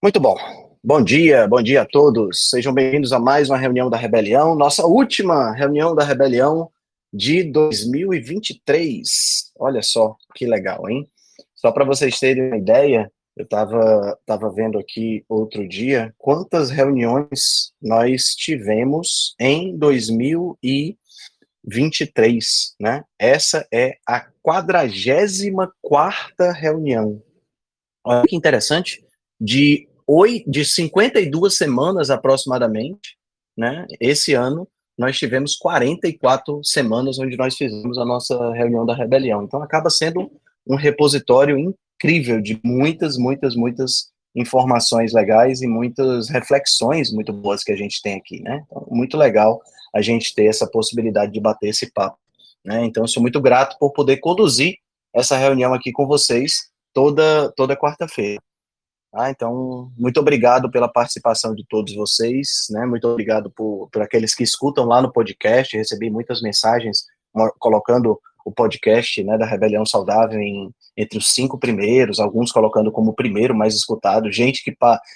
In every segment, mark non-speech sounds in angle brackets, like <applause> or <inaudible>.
Muito bom. Bom dia, bom dia a todos. Sejam bem-vindos a mais uma reunião da Rebelião, nossa última reunião da Rebelião de 2023. Olha só que legal, hein? Só para vocês terem uma ideia, eu estava tava vendo aqui outro dia quantas reuniões nós tivemos em 2023, né? Essa é a 44 quarta reunião. Olha que interessante de, de 52 semanas aproximadamente, né? Esse ano nós tivemos 44 semanas onde nós fizemos a nossa reunião da rebelião. Então acaba sendo um repositório incrível de muitas, muitas, muitas informações legais e muitas reflexões muito boas que a gente tem aqui, né? Então, muito legal a gente ter essa possibilidade de bater esse papo, né? Então, sou muito grato por poder conduzir essa reunião aqui com vocês toda toda quarta-feira. Ah, então, muito obrigado pela participação de todos vocês, né? Muito obrigado por, por aqueles que escutam lá no podcast. Recebi muitas mensagens colocando o podcast né, da Rebelião Saudável em, entre os cinco primeiros, alguns colocando como o primeiro mais escutado. Gente que,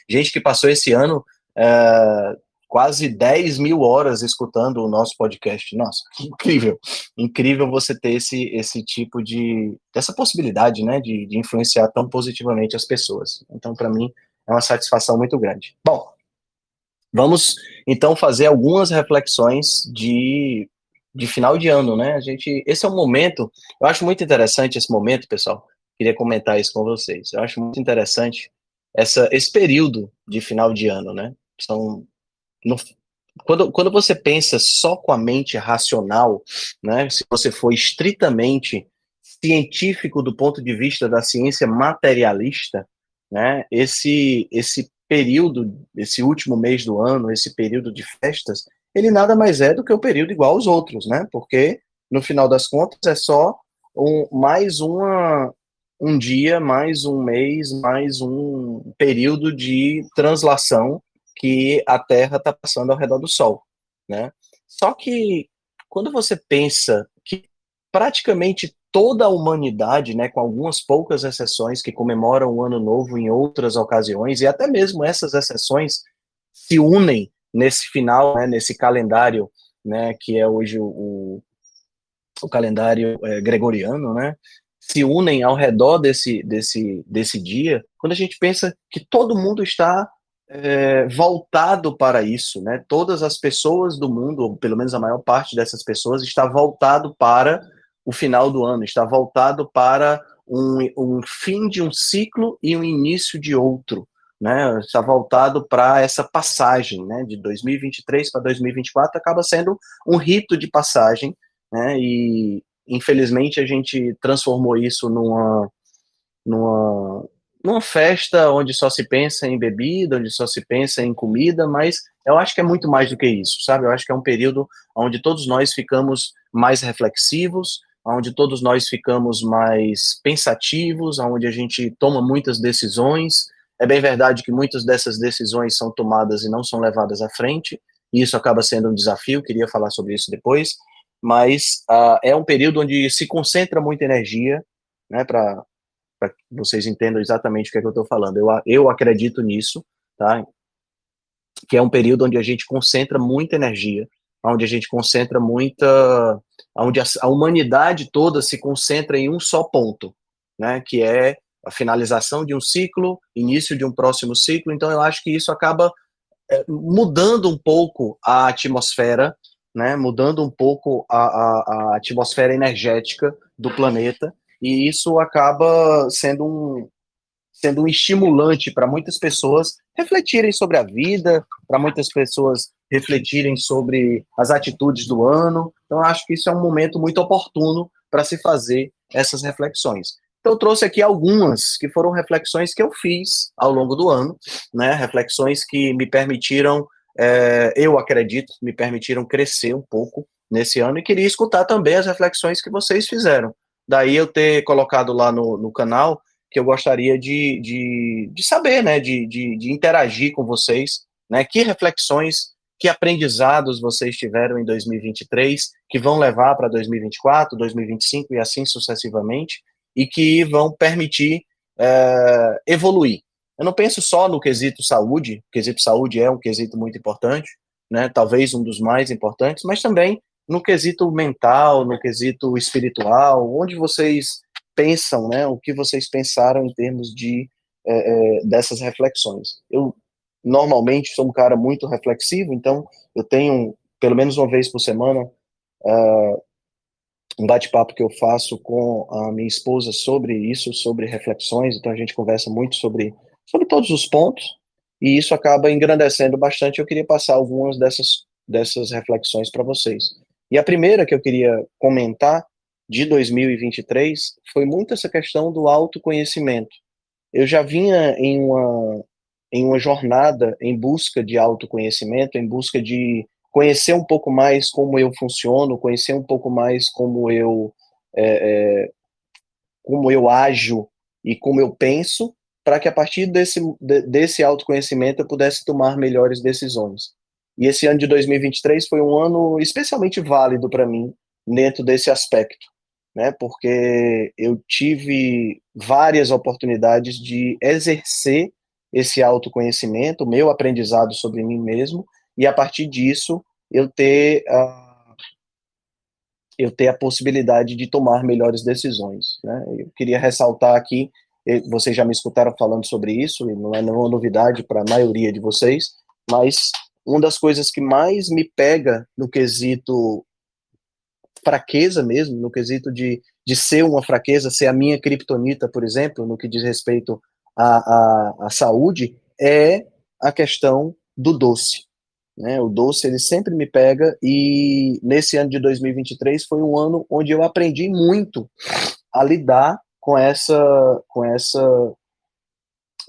gente que passou esse ano é, quase 10 mil horas escutando o nosso podcast. Nossa, incrível! Incrível você ter esse, esse tipo de. essa possibilidade, né, de, de influenciar tão positivamente as pessoas. Então, para mim, é uma satisfação muito grande. Bom, vamos então fazer algumas reflexões de, de final de ano, né? A gente. Esse é um momento. Eu acho muito interessante esse momento, pessoal. Queria comentar isso com vocês. Eu acho muito interessante essa, esse período de final de ano, né? São no, quando, quando você pensa só com a mente racional, né, se você for estritamente científico do ponto de vista da ciência materialista, né, esse, esse período, esse último mês do ano, esse período de festas, ele nada mais é do que o um período igual aos outros, né, porque no final das contas é só um, mais uma, um dia, mais um mês, mais um período de translação que a Terra está passando ao redor do Sol, né? Só que quando você pensa que praticamente toda a humanidade, né, com algumas poucas exceções que comemoram o Ano Novo em outras ocasiões e até mesmo essas exceções se unem nesse final, né, nesse calendário, né, que é hoje o, o calendário é, gregoriano, né, se unem ao redor desse, desse, desse dia, quando a gente pensa que todo mundo está é, voltado para isso, né? Todas as pessoas do mundo, ou pelo menos a maior parte dessas pessoas, está voltado para o final do ano, está voltado para um, um fim de um ciclo e um início de outro, né? Está voltado para essa passagem, né? De 2023 para 2024 acaba sendo um rito de passagem, né? E infelizmente a gente transformou isso numa numa numa festa onde só se pensa em bebida, onde só se pensa em comida, mas eu acho que é muito mais do que isso, sabe? Eu acho que é um período onde todos nós ficamos mais reflexivos, onde todos nós ficamos mais pensativos, onde a gente toma muitas decisões. É bem verdade que muitas dessas decisões são tomadas e não são levadas à frente, e isso acaba sendo um desafio, queria falar sobre isso depois, mas uh, é um período onde se concentra muita energia, né, para para que vocês entendam exatamente o que, é que eu estou falando. Eu, eu acredito nisso, tá? Que é um período onde a gente concentra muita energia, onde a gente concentra muita, onde a, a humanidade toda se concentra em um só ponto, né? Que é a finalização de um ciclo, início de um próximo ciclo. Então, eu acho que isso acaba é, mudando um pouco a atmosfera, né? Mudando um pouco a, a, a atmosfera energética do planeta e isso acaba sendo um, sendo um estimulante para muitas pessoas refletirem sobre a vida, para muitas pessoas refletirem sobre as atitudes do ano. Então, acho que isso é um momento muito oportuno para se fazer essas reflexões. Então, trouxe aqui algumas que foram reflexões que eu fiz ao longo do ano, né? Reflexões que me permitiram, é, eu acredito, me permitiram crescer um pouco nesse ano e queria escutar também as reflexões que vocês fizeram. Daí eu ter colocado lá no, no canal que eu gostaria de, de, de saber, né, de, de, de, interagir com vocês, né, que reflexões, que aprendizados vocês tiveram em 2023, que vão levar para 2024, 2025 e assim sucessivamente, e que vão permitir é, evoluir, Eu não penso só no quesito saúde, o quesito saúde é um quesito muito importante, né? Talvez um dos mais importantes, mas também no quesito mental, no quesito espiritual, onde vocês pensam, né? O que vocês pensaram em termos de é, dessas reflexões. Eu normalmente sou um cara muito reflexivo, então eu tenho pelo menos uma vez por semana uh, um bate-papo que eu faço com a minha esposa sobre isso, sobre reflexões. Então a gente conversa muito sobre sobre todos os pontos e isso acaba engrandecendo bastante. Eu queria passar algumas dessas dessas reflexões para vocês. E a primeira que eu queria comentar de 2023 foi muito essa questão do autoconhecimento. Eu já vinha em uma, em uma jornada em busca de autoconhecimento, em busca de conhecer um pouco mais como eu funciono, conhecer um pouco mais como eu é, é, como eu ajo e como eu penso, para que a partir desse, desse autoconhecimento eu pudesse tomar melhores decisões. E esse ano de 2023 foi um ano especialmente válido para mim dentro desse aspecto, né? Porque eu tive várias oportunidades de exercer esse autoconhecimento, meu aprendizado sobre mim mesmo, e a partir disso eu ter a eu ter a possibilidade de tomar melhores decisões. Né? Eu queria ressaltar aqui, vocês já me escutaram falando sobre isso, e não é nenhuma novidade para a maioria de vocês, mas uma das coisas que mais me pega no quesito fraqueza mesmo, no quesito de, de ser uma fraqueza, ser a minha criptonita, por exemplo, no que diz respeito à, à, à saúde, é a questão do doce. Né? O doce ele sempre me pega e nesse ano de 2023 foi um ano onde eu aprendi muito a lidar com essa com essa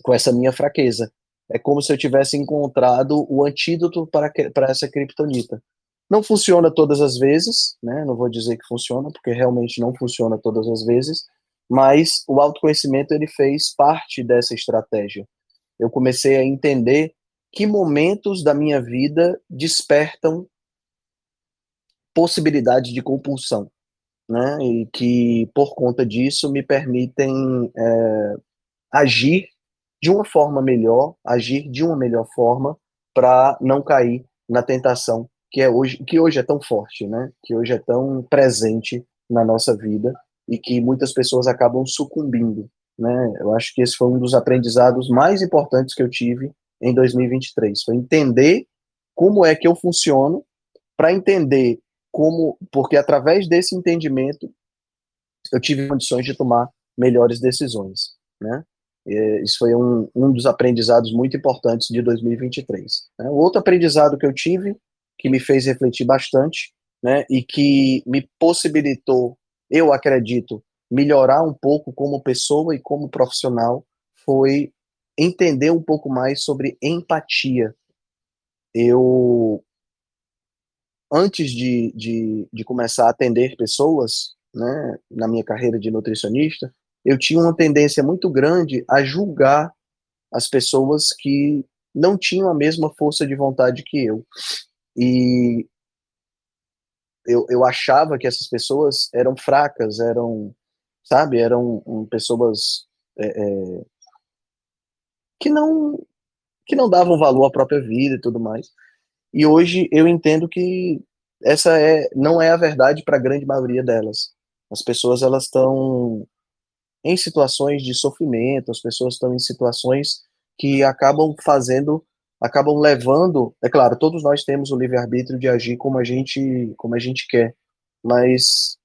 com essa minha fraqueza é como se eu tivesse encontrado o antídoto para, para essa criptonita. Não funciona todas as vezes, né? Não vou dizer que funciona, porque realmente não funciona todas as vezes, mas o autoconhecimento ele fez parte dessa estratégia. Eu comecei a entender que momentos da minha vida despertam possibilidade de compulsão, né? E que por conta disso me permitem é, agir de uma forma melhor, agir de uma melhor forma para não cair na tentação que é hoje que hoje é tão forte, né? Que hoje é tão presente na nossa vida e que muitas pessoas acabam sucumbindo, né? Eu acho que esse foi um dos aprendizados mais importantes que eu tive em 2023, foi entender como é que eu funciono para entender como, porque através desse entendimento eu tive condições de tomar melhores decisões, né? Isso foi um, um dos aprendizados muito importantes de 2023. Né? O outro aprendizado que eu tive, que me fez refletir bastante, né, e que me possibilitou, eu acredito, melhorar um pouco como pessoa e como profissional, foi entender um pouco mais sobre empatia. Eu, antes de, de, de começar a atender pessoas, né, na minha carreira de nutricionista, eu tinha uma tendência muito grande a julgar as pessoas que não tinham a mesma força de vontade que eu. E eu, eu achava que essas pessoas eram fracas, eram, sabe, eram um, pessoas é, é, que não que não davam valor à própria vida e tudo mais. E hoje eu entendo que essa é não é a verdade para a grande maioria delas. As pessoas elas estão em situações de sofrimento, as pessoas estão em situações que acabam fazendo, acabam levando, é claro, todos nós temos o livre-arbítrio de agir como a gente, como a gente quer, mas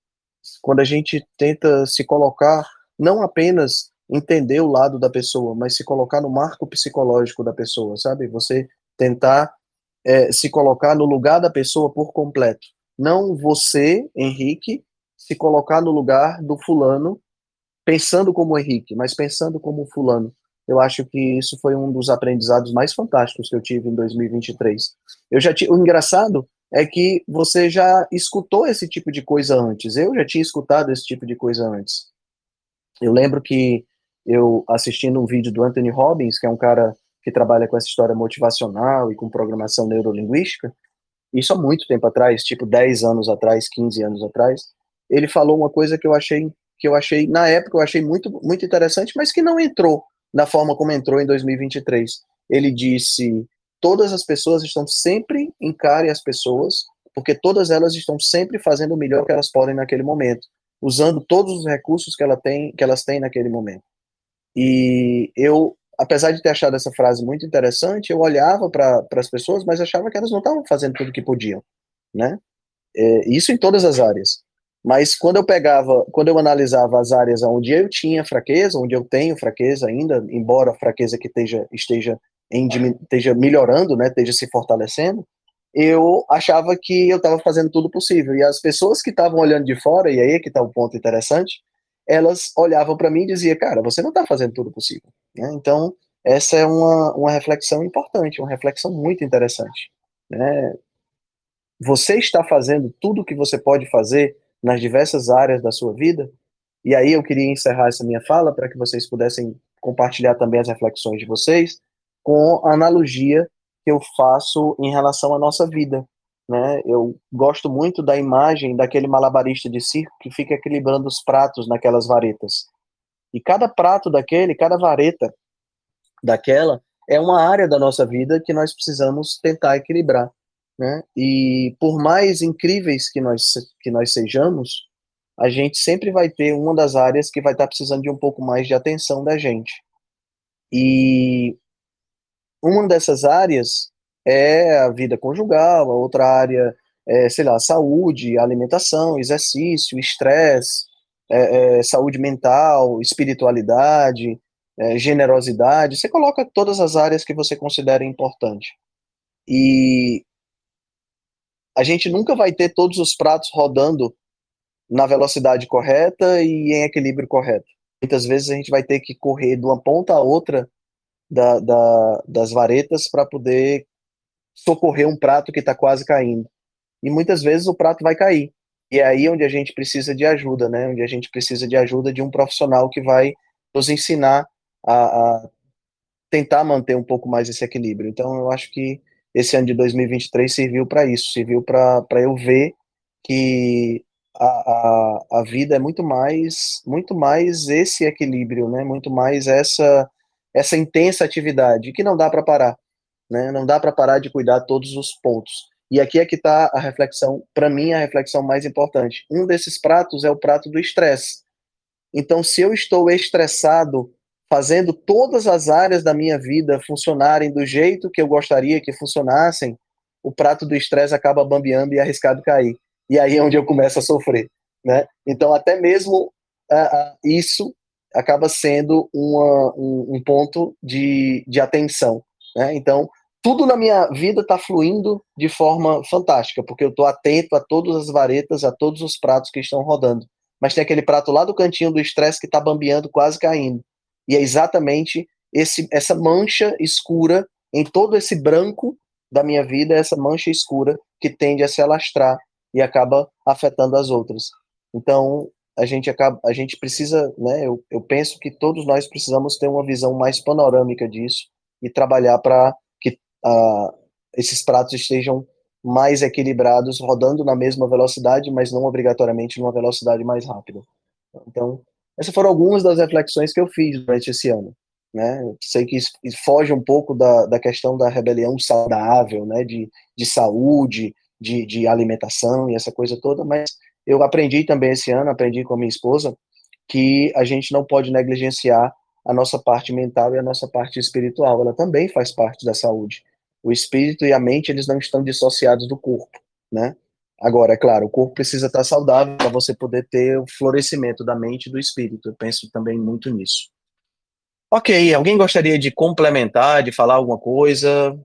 quando a gente tenta se colocar, não apenas entender o lado da pessoa, mas se colocar no marco psicológico da pessoa, sabe? Você tentar é, se colocar no lugar da pessoa por completo. Não você, Henrique, se colocar no lugar do fulano pensando como o Henrique, mas pensando como o fulano. Eu acho que isso foi um dos aprendizados mais fantásticos que eu tive em 2023. Eu já o engraçado é que você já escutou esse tipo de coisa antes. Eu já tinha escutado esse tipo de coisa antes. Eu lembro que eu assistindo um vídeo do Anthony Robbins, que é um cara que trabalha com essa história motivacional e com programação neurolinguística, isso há muito tempo atrás, tipo 10 anos atrás, 15 anos atrás, ele falou uma coisa que eu achei que eu achei, na época, eu achei muito, muito interessante, mas que não entrou da forma como entrou em 2023. Ele disse: todas as pessoas estão sempre encare as pessoas, porque todas elas estão sempre fazendo o melhor que elas podem naquele momento, usando todos os recursos que, ela tem, que elas têm naquele momento. E eu, apesar de ter achado essa frase muito interessante, eu olhava para as pessoas, mas achava que elas não estavam fazendo tudo o que podiam, né? É, isso em todas as áreas. Mas quando eu pegava, quando eu analisava as áreas onde eu tinha fraqueza, onde eu tenho fraqueza ainda, embora a fraqueza que esteja, esteja, em, esteja melhorando, né, esteja se fortalecendo, eu achava que eu estava fazendo tudo possível. E as pessoas que estavam olhando de fora, e aí é que está o ponto interessante, elas olhavam para mim e diziam, cara, você não está fazendo tudo possível. Né? Então, essa é uma, uma reflexão importante, uma reflexão muito interessante. Né? Você está fazendo tudo o que você pode fazer nas diversas áreas da sua vida? E aí eu queria encerrar essa minha fala para que vocês pudessem compartilhar também as reflexões de vocês com a analogia que eu faço em relação à nossa vida. Né? Eu gosto muito da imagem daquele malabarista de circo que fica equilibrando os pratos naquelas varetas. E cada prato daquele, cada vareta daquela, é uma área da nossa vida que nós precisamos tentar equilibrar. Né? E por mais incríveis que nós, que nós sejamos, a gente sempre vai ter uma das áreas que vai estar precisando de um pouco mais de atenção da gente. E uma dessas áreas é a vida conjugal, a outra área é, sei lá, saúde, alimentação, exercício, estresse, é, é, saúde mental, espiritualidade, é, generosidade. Você coloca todas as áreas que você considera importante. E a gente nunca vai ter todos os pratos rodando na velocidade correta e em equilíbrio correto. Muitas vezes a gente vai ter que correr de uma ponta a outra da, da, das varetas para poder socorrer um prato que está quase caindo. E muitas vezes o prato vai cair. E é aí onde a gente precisa de ajuda, né? Onde a gente precisa de ajuda de um profissional que vai nos ensinar a, a tentar manter um pouco mais esse equilíbrio. Então, eu acho que esse ano de 2023 serviu para isso, serviu para eu ver que a, a, a vida é muito mais muito mais esse equilíbrio, né? Muito mais essa essa intensa atividade que não dá para parar, né? Não dá para parar de cuidar todos os pontos. E aqui é que está a reflexão, para mim a reflexão mais importante. Um desses pratos é o prato do estresse. Então, se eu estou estressado fazendo todas as áreas da minha vida funcionarem do jeito que eu gostaria que funcionassem, o prato do estresse acaba bambeando e arriscado cair. E aí é onde eu começo a sofrer, né? Então, até mesmo uh, uh, isso acaba sendo uma, um, um, ponto de, de atenção, né? Então, tudo na minha vida está fluindo de forma fantástica, porque eu estou atento a todas as varetas, a todos os pratos que estão rodando. Mas tem aquele prato lá do cantinho do estresse que está bambeando, quase caindo. E é exatamente esse, essa mancha escura em todo esse branco da minha vida, essa mancha escura que tende a se alastrar e acaba afetando as outras. Então, a gente acaba, a gente precisa, né, eu, eu penso que todos nós precisamos ter uma visão mais panorâmica disso e trabalhar para que uh, esses pratos estejam mais equilibrados, rodando na mesma velocidade, mas não obrigatoriamente numa velocidade mais rápida. Então, essas foram algumas das reflexões que eu fiz durante esse ano. Né? Sei que isso foge um pouco da, da questão da rebelião saudável, né? de, de saúde, de, de alimentação e essa coisa toda, mas eu aprendi também esse ano, aprendi com a minha esposa, que a gente não pode negligenciar a nossa parte mental e a nossa parte espiritual. Ela também faz parte da saúde. O espírito e a mente, eles não estão dissociados do corpo, né? Agora, é claro, o corpo precisa estar saudável para você poder ter o florescimento da mente e do espírito. Eu penso também muito nisso. Ok, alguém gostaria de complementar, de falar alguma coisa?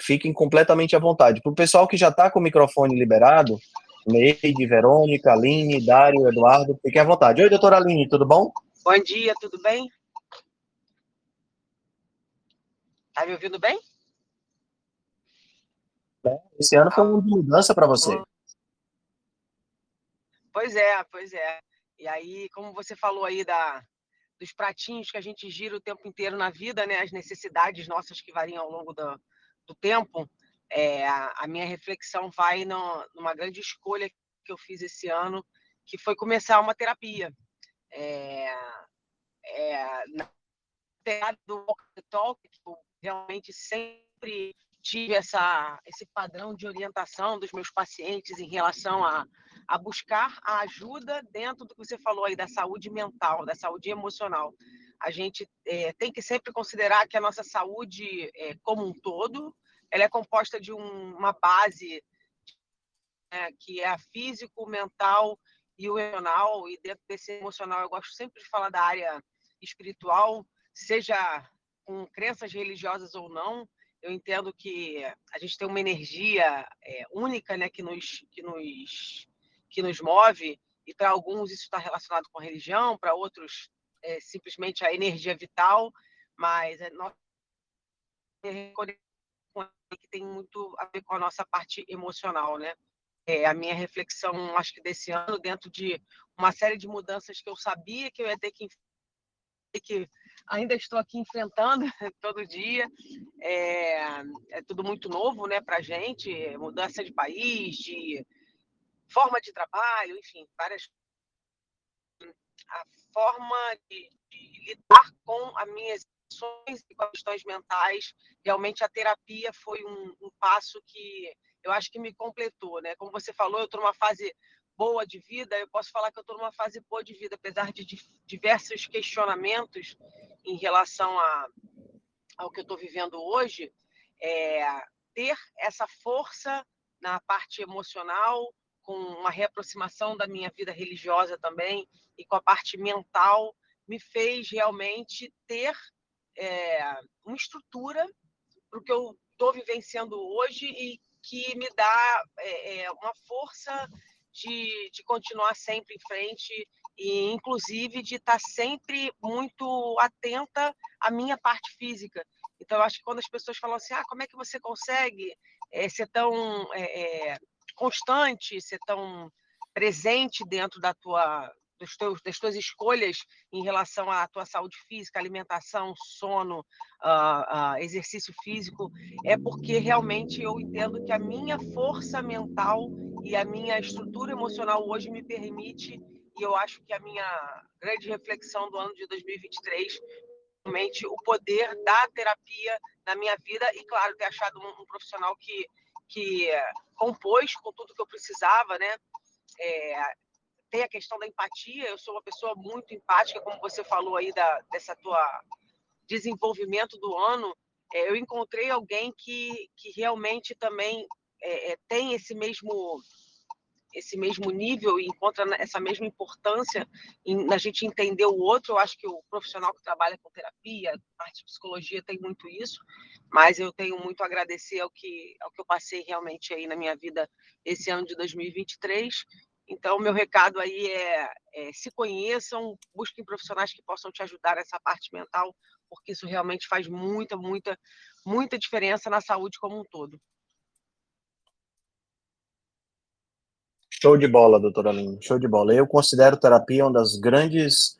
Fiquem completamente à vontade. Para o pessoal que já está com o microfone liberado, Neide, Verônica, Aline, Dário, Eduardo, fiquem à vontade. Oi, doutora Aline, tudo bom? Bom dia, tudo bem? Tá me ouvindo bem? Esse ano foi uma mudança para você. Pois é, pois é. E aí, como você falou aí da, dos pratinhos que a gente gira o tempo inteiro na vida, né? As necessidades nossas que variam ao longo do, do tempo. É, a, minha reflexão vai no, numa grande escolha que eu fiz esse ano, que foi começar uma terapia. É, é, do Walk Talk, que eu realmente sempre tive essa, esse padrão de orientação dos meus pacientes em relação a, a buscar a ajuda dentro do que você falou aí da saúde mental, da saúde emocional. A gente é, tem que sempre considerar que a nossa saúde é, como um todo, ela é composta de um, uma base é, que é a físico, mental e o emocional. E dentro desse emocional, eu gosto sempre de falar da área espiritual, seja com crenças religiosas ou não, eu entendo que a gente tem uma energia é, única né, que, nos, que, nos, que nos move, e para alguns isso está relacionado com a religião, para outros é simplesmente a energia vital, mas é nossa <laughs> que tem muito a ver com a nossa parte emocional, né? É, a minha reflexão, acho que desse ano, dentro de uma série de mudanças que eu sabia que eu ia ter que que ainda estou aqui enfrentando <laughs> todo dia. É, é tudo muito novo né, para a gente, mudança de país, de forma de trabalho, enfim, várias. A forma de, de lidar com as minhas emoções e questões mentais, realmente a terapia foi um, um passo que eu acho que me completou, né? Como você falou, eu estou numa fase boa de vida, eu posso falar que eu estou numa fase boa de vida, apesar de diversos questionamentos em relação a, ao que eu estou vivendo hoje, é, ter essa força na parte emocional, com uma reaproximação da minha vida religiosa também, e com a parte mental, me fez realmente ter é, uma estrutura para o que eu estou vivenciando hoje e que me dá é, uma força de, de continuar sempre em frente e, inclusive, de estar sempre muito atenta à minha parte física. Então, eu acho que quando as pessoas falam assim, ah, como é que você consegue é, ser tão é, constante, ser tão presente dentro da tua dos teus, das tuas escolhas em relação à tua saúde física, alimentação, sono, uh, uh, exercício físico, é porque realmente eu entendo que a minha força mental e a minha estrutura emocional hoje me permite, e eu acho que a minha grande reflexão do ano de 2023 realmente o poder da terapia na minha vida e claro ter achado um, um profissional que que compôs com tudo que eu precisava, né? É, tem a questão da empatia. Eu sou uma pessoa muito empática, como você falou aí da, dessa tua desenvolvimento do ano. É, eu encontrei alguém que, que realmente também é, é tem esse mesmo esse mesmo nível e encontra essa mesma importância na gente entender o outro. Eu acho que o profissional que trabalha com terapia, parte de psicologia, tem muito isso, mas eu tenho muito a agradecer ao que, ao que eu passei realmente aí na minha vida esse ano de 2023 então, meu recado aí é, é, se conheçam, busquem profissionais que possam te ajudar nessa parte mental, porque isso realmente faz muita, muita, muita diferença na saúde como um todo. Show de bola, doutora Aline, show de bola. Eu considero terapia uma das grandes,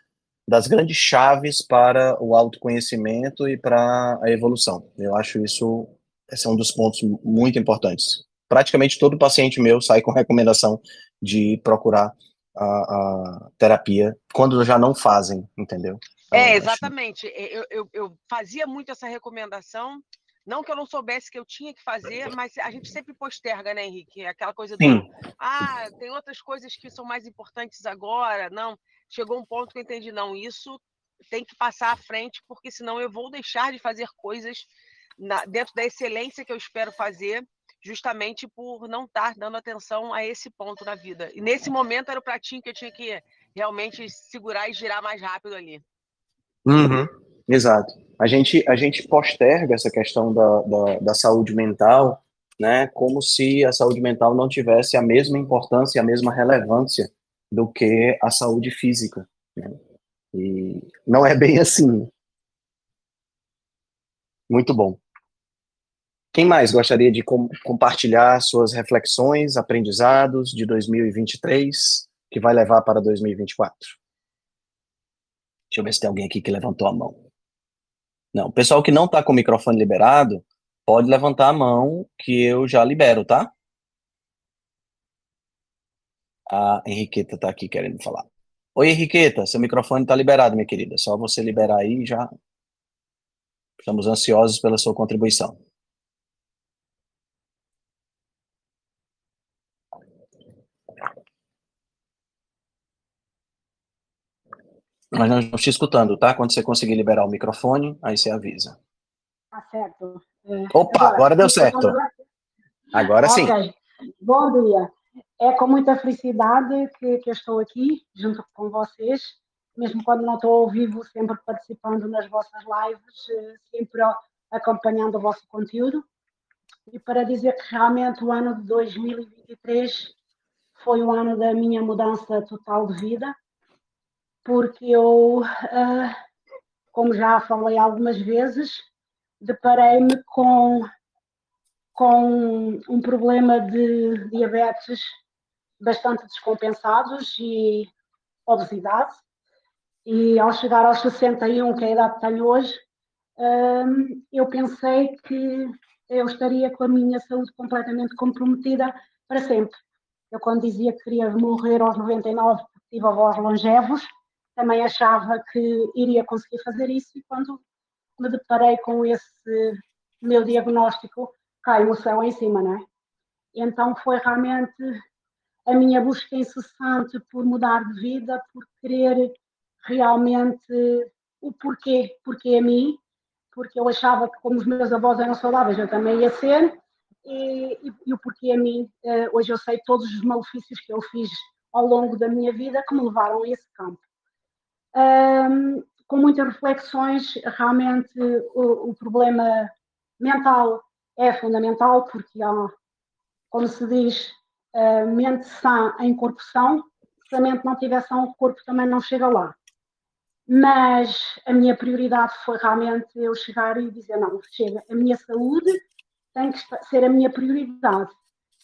das grandes chaves para o autoconhecimento e para a evolução. Eu acho isso, esse é um dos pontos muito importantes. Praticamente todo paciente meu sai com recomendação de procurar a, a terapia quando já não fazem, entendeu? É, exatamente. Eu, eu, eu, fazia muito essa recomendação, não que eu não soubesse que eu tinha que fazer, mas a gente sempre posterga, né, Henrique? Aquela coisa do, Sim. ah, tem outras coisas que são mais importantes agora. Não, chegou um ponto que eu entendi, não, isso tem que passar à frente, porque senão eu vou deixar de fazer coisas na, dentro da excelência que eu espero fazer justamente por não estar dando atenção a esse ponto da vida. E nesse momento era o pratinho que eu tinha que realmente segurar e girar mais rápido ali. Uhum, exato. A gente, a gente posterga essa questão da, da, da, saúde mental, né, como se a saúde mental não tivesse a mesma importância a mesma relevância do que a saúde física. Né? E não é bem assim. Muito bom. Quem mais gostaria de com, compartilhar suas reflexões, aprendizados de 2023 que vai levar para 2024? Deixa eu ver se tem alguém aqui que levantou a mão. Não, o pessoal que não está com o microfone liberado, pode levantar a mão que eu já libero, tá? A Henriqueta está aqui querendo falar. Oi, Henriqueta, seu microfone está liberado, minha querida. Só você liberar aí já Estamos ansiosos pela sua contribuição. Mas não estamos te escutando, tá? Quando você conseguir liberar o microfone, aí você avisa. Tá certo. É, Opa, agora, agora deu certo. Agora sim. Okay. Bom dia. É com muita felicidade que, que eu estou aqui, junto com vocês, mesmo quando não estou ao vivo, sempre participando nas vossas lives, eh, sempre acompanhando o vosso conteúdo. E para dizer que realmente o ano de 2023 foi o ano da minha mudança total de vida porque eu, uh, como já falei algumas vezes, deparei-me com, com um problema de diabetes bastante descompensados e obesidade. E ao chegar aos 61, que é a idade que tenho hoje, uh, eu pensei que eu estaria com a minha saúde completamente comprometida para sempre. Eu, quando dizia que queria morrer aos 99, tive avós longevos, também achava que iria conseguir fazer isso e quando me deparei com esse meu diagnóstico, caiu o céu em cima, não é? Então foi realmente a minha busca incessante por mudar de vida, por querer realmente o porquê, porquê a mim, porque eu achava que como os meus avós eram saudáveis, eu também ia ser, e, e, e o porquê a mim. Uh, hoje eu sei todos os malefícios que eu fiz ao longo da minha vida que me levaram a esse campo um, com muitas reflexões. Realmente, o, o, problema mental é fundamental, porque há, como se diz, uh, mente sã em corpo são. Se a mente não tiver sã, o corpo também não chega lá. Mas a minha prioridade foi realmente eu chegar e dizer: não, chega, a minha saúde tem que ser a minha prioridade.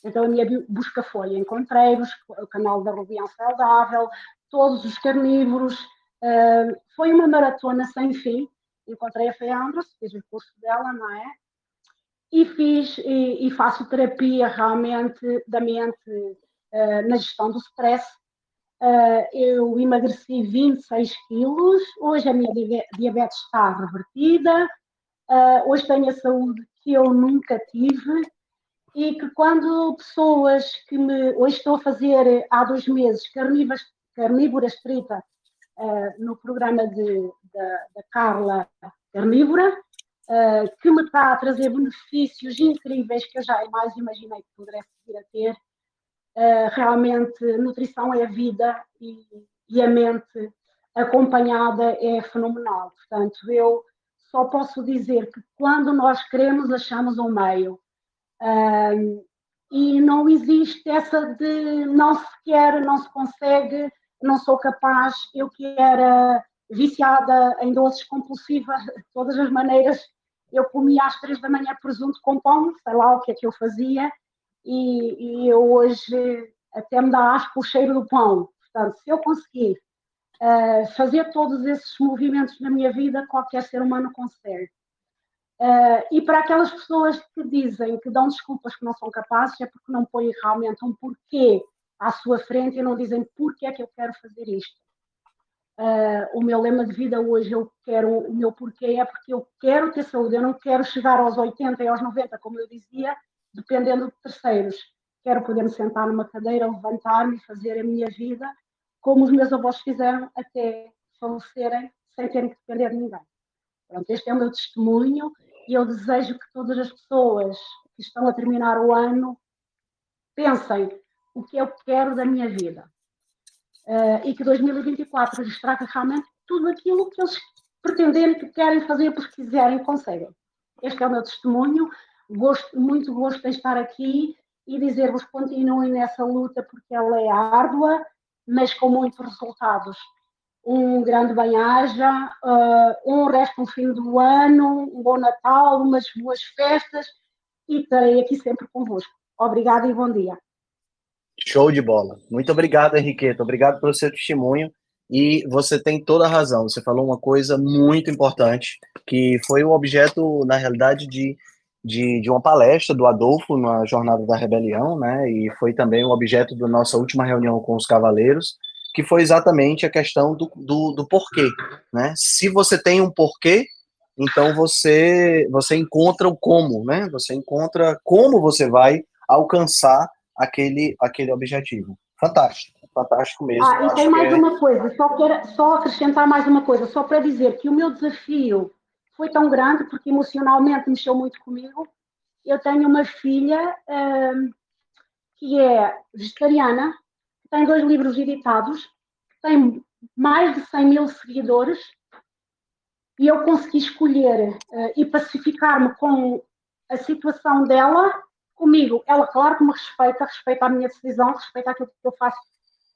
Então a minha busca foi, encontrei o canal da Rubião Saudável, todos os carnívoros, Uh, foi uma maratona sem fim. Encontrei a Fê fiz o curso dela, não é? E fiz e, e faço terapia realmente da mente uh, na gestão do stress. Uh, eu emagreci 26 quilos, hoje a minha diabetes está revertida, hoje tenho a saúde que eu nunca tive e que quando pessoas que me. Hoje estou a fazer há dois meses carnívoras, carnívora uh, no programa de, da, Carla Carnívora, uh, que me está a trazer benefícios incríveis que eu jamais imaginei que pudesse vir a ter. Uh, realmente, nutrição é vida e, e a mente acompanhada é fenomenal. Portanto, eu só posso dizer que quando nós queremos, achamos um meio. e não existe essa de não se quer, não se consegue, não sou capaz, eu que era viciada em doces compulsiva de todas as maneiras, eu comia às três da manhã presunto com pão, sei lá o que é que eu fazia, e, e eu hoje até me dá asco o cheiro do pão. Portanto, se eu conseguir uh, fazer todos esses movimentos na minha vida, qualquer ser humano consegue. Uh, e para aquelas pessoas que dizem que dão desculpas que não são capazes, é porque não põem realmente um porquê à sua frente e não dizem porque é que eu quero fazer isto. Uh, o meu lema de vida hoje, eu quero, o meu porquê é porque eu quero ter saúde, eu não quero chegar aos 80 e aos 90, como eu dizia, dependendo de terceiros. Quero poder me sentar numa cadeira, levantar-me e fazer a minha vida como os meus avós fizeram até falecerem sem terem que depender de ninguém. Pronto, este é o meu testemunho e eu desejo que todas as pessoas que estão a terminar o ano pensem o que eu quero da minha vida. Uh, e que 2024 lhes traga realmente tudo aquilo que eles pretenderem, que querem fazer, porque quiserem, conseguem. Este é o meu testemunho. Gosto, muito gosto de estar aqui e dizer-vos continuem nessa luta, porque ela é árdua, mas com muitos resultados. Um grande bem-aja, uh, um resto um fim do ano, um bom Natal, umas boas festas e estarei aqui sempre convosco. Obrigada e bom dia. Show de bola. Muito obrigado, Henriqueta. Obrigado pelo seu testemunho. E você tem toda a razão. Você falou uma coisa muito importante, que foi o objeto, na realidade, de, de, de uma palestra do Adolfo na Jornada da Rebelião, né? E foi também o objeto da nossa última reunião com os cavaleiros, que foi exatamente a questão do, do, do porquê, né? Se você tem um porquê, então você você encontra o como, né? Você encontra como você vai alcançar aquele aquele objetivo. Fantástico, fantástico mesmo. Ah, e tem mais é... uma coisa, só quero só acrescentar mais uma coisa, só para dizer que o meu desafio foi tão grande porque emocionalmente mexeu muito comigo. Eu tenho uma filha hum, que é vegetariana, tem dois livros editados, tem mais de 100 mil seguidores e eu consegui escolher uh, e pacificar-me com a situação dela comigo. Ela, claro que me respeita, respeita a minha decisão, respeita aquilo que eu faço,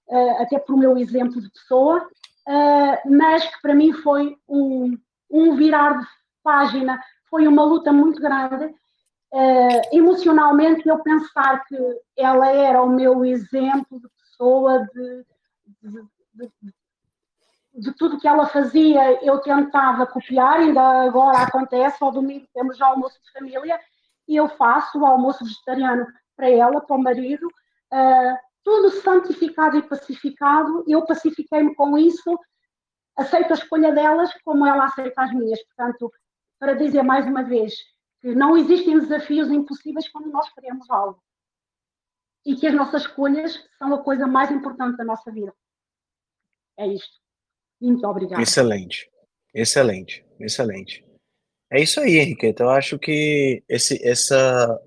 uh, até por meu exemplo de pessoa, uh, mas que para mim foi um, um virar de página, foi uma luta muito grande. emocionalmente, eu pensar que ela era o meu exemplo de pessoa, de, de, de, de tudo que ela fazia, eu tentava copiar, ainda agora acontece, ao domingo temos já almoço de família, e eu faço o almoço vegetariano para ela, para o marido, uh, tudo santificado e pacificado, eu pacifiquei-me com isso, aceito a escolha delas como ela aceita as minhas, portanto, para dizer mais uma vez, que não existem desafios impossíveis quando nós queremos algo. E que as nossas escolhas são a coisa mais importante da nossa vida. É isto. Muito obrigada. Excelente, excelente, excelente. É isso aí, Henriqueta. Eu acho que esse, essa,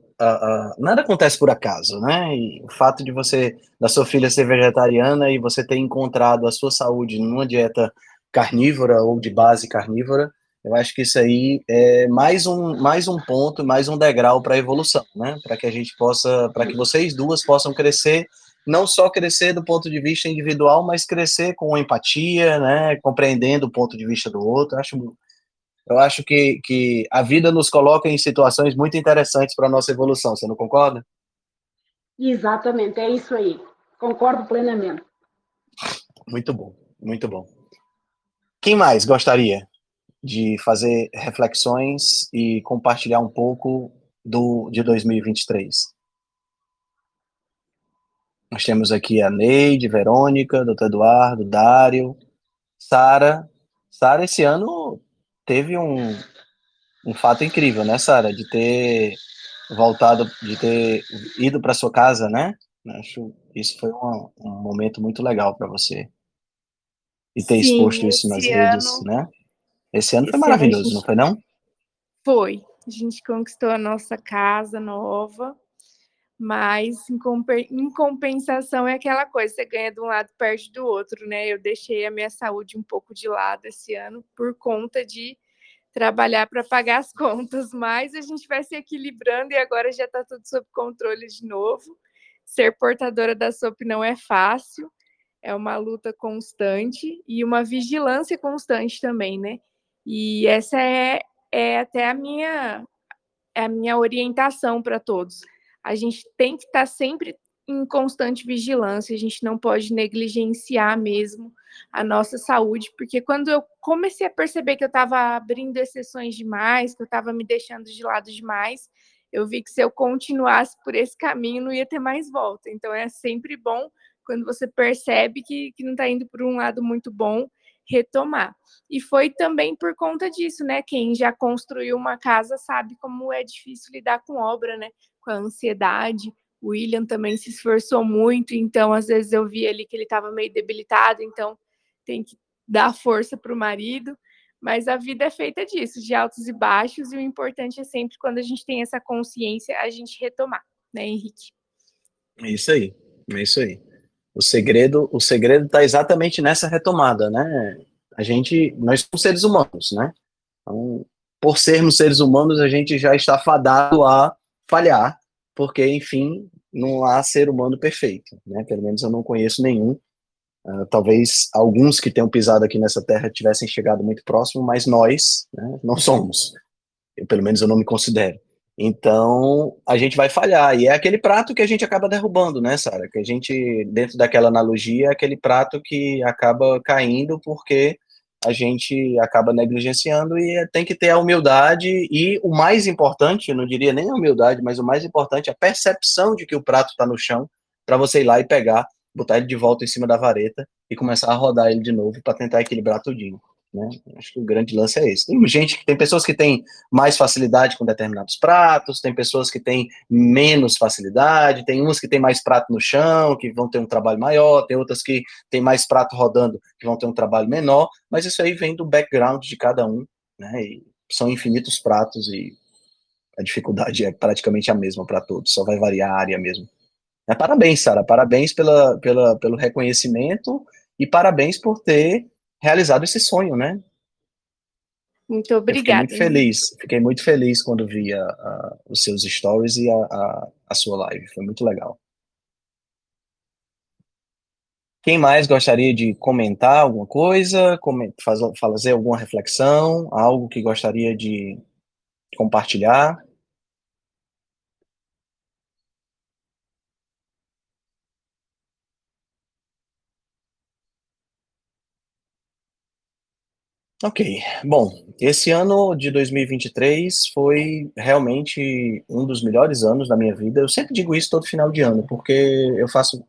nada acontece por acaso, né? E o fato de você, da sua filha ser vegetariana e você ter encontrado a sua saúde numa dieta carnívora ou de base carnívora, eu acho que isso aí é mais um, mais um ponto, mais um degrau para a evolução, né? Para que a gente possa, para que vocês duas possam crescer não só crescer do ponto de vista individual, mas crescer com empatia, né, compreendendo o ponto de vista do outro. Acho, eu acho que, que a vida nos coloca em situações muito interessantes para a nossa evolução, você não concorda? Exatamente, é isso aí. Concordo plenamente. Muito bom, muito bom. Quem mais gostaria de fazer reflexões e compartilhar um pouco do de 2023? Nós temos aqui a Neide, Verônica, doutor Eduardo, Dário, Sara. Sara, esse ano teve um, um fato incrível, né, Sara? De ter voltado, de ter ido para sua casa, né? Acho que isso foi um, um momento muito legal para você. E ter Sim, exposto isso nas ano, redes, né? Esse ano foi maravilhoso, gente... não foi não? Foi. A gente conquistou a nossa casa nova mas em, compensação é aquela coisa, você ganha de um lado, perde do outro, né? Eu deixei a minha saúde um pouco de lado esse ano por conta de trabalhar para pagar as <laughs> contas, mas a gente vai se equilibrando e agora já está tudo sob controle de novo. Ser portadora da SOP não é fácil, é uma luta constante e uma vigilância constante também, né? E essa é, é até a minha, a minha orientação para todos a gente tem que estar tá sempre em constante vigilância, a gente não pode negligenciar mesmo a nossa saúde, porque quando eu comecei a perceber que eu estava abrindo exceções demais, que eu estava me deixando de lado demais, eu vi que se eu continuasse por esse caminho não ia ter mais volta. Então é sempre bom quando você percebe que, que não está indo por um lado muito bom, retomar. E foi também por conta disso, né? Quem já construiu uma casa sabe como é difícil lidar com obra, né? Com a ansiedade. O William também se esforçou muito, então às vezes eu vi ali que ele estava meio debilitado, então tem que dar força para o marido. Mas a vida é feita disso, de altos e baixos, e o importante é sempre, quando a gente tem essa consciência, a gente retomar, né, Henrique? É isso aí, é isso aí. O segredo, o segredo está exatamente nessa retomada, né? A gente, nós somos seres humanos, né? Então, por sermos seres humanos, a gente já está fadado a falhar, porque, enfim, não há ser humano perfeito, né? Pelo menos eu não conheço nenhum. Uh, talvez alguns que tenham pisado aqui nessa terra tivessem chegado muito próximo, mas nós né, não somos. Eu, pelo menos eu não me considero. Então, a gente vai falhar. E é aquele prato que a gente acaba derrubando, né, Sara? Que a gente, dentro daquela analogia, é aquele prato que acaba caindo porque a gente acaba negligenciando e tem que ter a humildade e o mais importante, não diria nem a humildade, mas o mais importante, a percepção de que o prato está no chão para você ir lá e pegar, botar ele de volta em cima da vareta e começar a rodar ele de novo para tentar equilibrar tudinho. Né? Acho que o grande lance é esse. Tem gente, tem pessoas que têm mais facilidade com determinados pratos, tem pessoas que têm menos facilidade, tem umas que têm mais prato no chão, que vão ter um trabalho maior, tem outras que têm mais prato rodando, que vão ter um trabalho menor, mas isso aí vem do background de cada um, né? E são infinitos pratos e a dificuldade é praticamente a mesma para todos, só vai variar a área mesmo. É, parabéns, Sara, parabéns pela, pela, pelo reconhecimento e parabéns por ter realizado esse sonho, né? Muito obrigada. Fiquei muito feliz, fiquei muito feliz quando vi a, a, os seus stories e a, a, sua live, foi muito legal. Quem mais gostaria de comentar alguma coisa, fazer alguma reflexão, algo que gostaria de compartilhar? Ok, bom, esse ano de 2023 foi realmente um dos melhores anos da minha vida. Eu sempre digo isso todo final de ano, porque eu faço,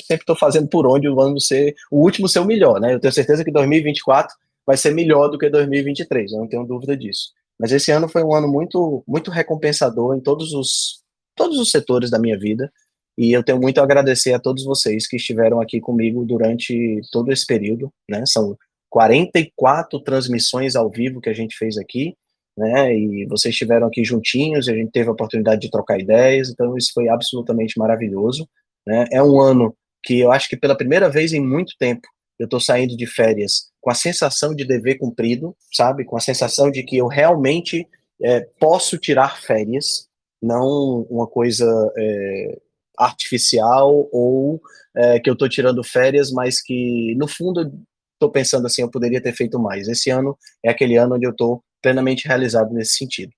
sempre estou fazendo por onde o ano ser, o último ser o melhor, né? Eu tenho certeza que 2024 vai ser melhor do que 2023, eu não tenho dúvida disso. Mas esse ano foi um ano muito, muito recompensador em todos os, todos os setores da minha vida. E eu tenho muito a agradecer a todos vocês que estiveram aqui comigo durante todo esse período, né? São 44 transmissões ao vivo que a gente fez aqui, né? E vocês estiveram aqui juntinhos, a gente teve a oportunidade de trocar ideias, então isso foi absolutamente maravilhoso, né? É um ano que eu acho que pela primeira vez em muito tempo eu estou saindo de férias com a sensação de dever cumprido, sabe? Com a sensação de que eu realmente é, posso tirar férias, não uma coisa é, artificial ou é, que eu estou tirando férias, mas que no fundo estou pensando assim, eu poderia ter feito mais. Esse ano é aquele ano onde eu estou plenamente realizado nesse sentido.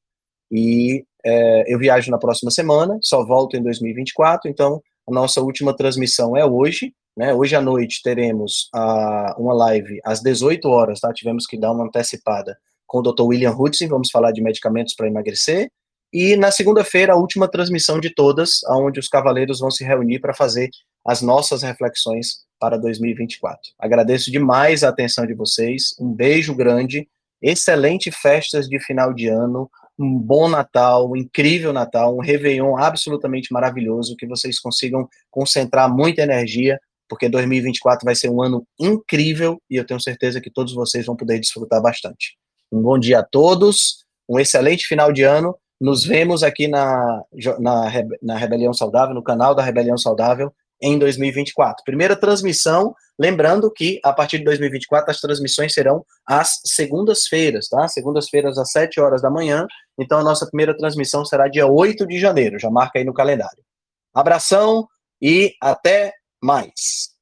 E é, eu viajo na próxima semana, só volto em 2024, então a nossa última transmissão é hoje, né? Hoje à noite teremos a, uma live às 18 horas, tá? Tivemos que dar uma antecipada com o Dr. William Hudson, vamos falar de medicamentos para emagrecer. E na segunda-feira, a última transmissão de todas, onde os cavaleiros vão se reunir para fazer as nossas reflexões para 2024. Agradeço demais a atenção de vocês, um beijo grande, excelente festas de final de ano, um bom Natal, um incrível Natal, um Réveillon absolutamente maravilhoso, que vocês consigam concentrar muita energia, porque 2024 vai ser um ano incrível e eu tenho certeza que todos vocês vão poder desfrutar bastante. Um bom dia a todos, um excelente final de ano. Nos vemos aqui na, na, na Rebelião Saudável, no canal da Rebelião Saudável, em 2024. Primeira transmissão, lembrando que a partir de 2024 as transmissões serão às segundas-feiras, tá? Segundas-feiras às 7 horas da manhã. Então a nossa primeira transmissão será dia 8 de janeiro, já marca aí no calendário. Abração e até mais.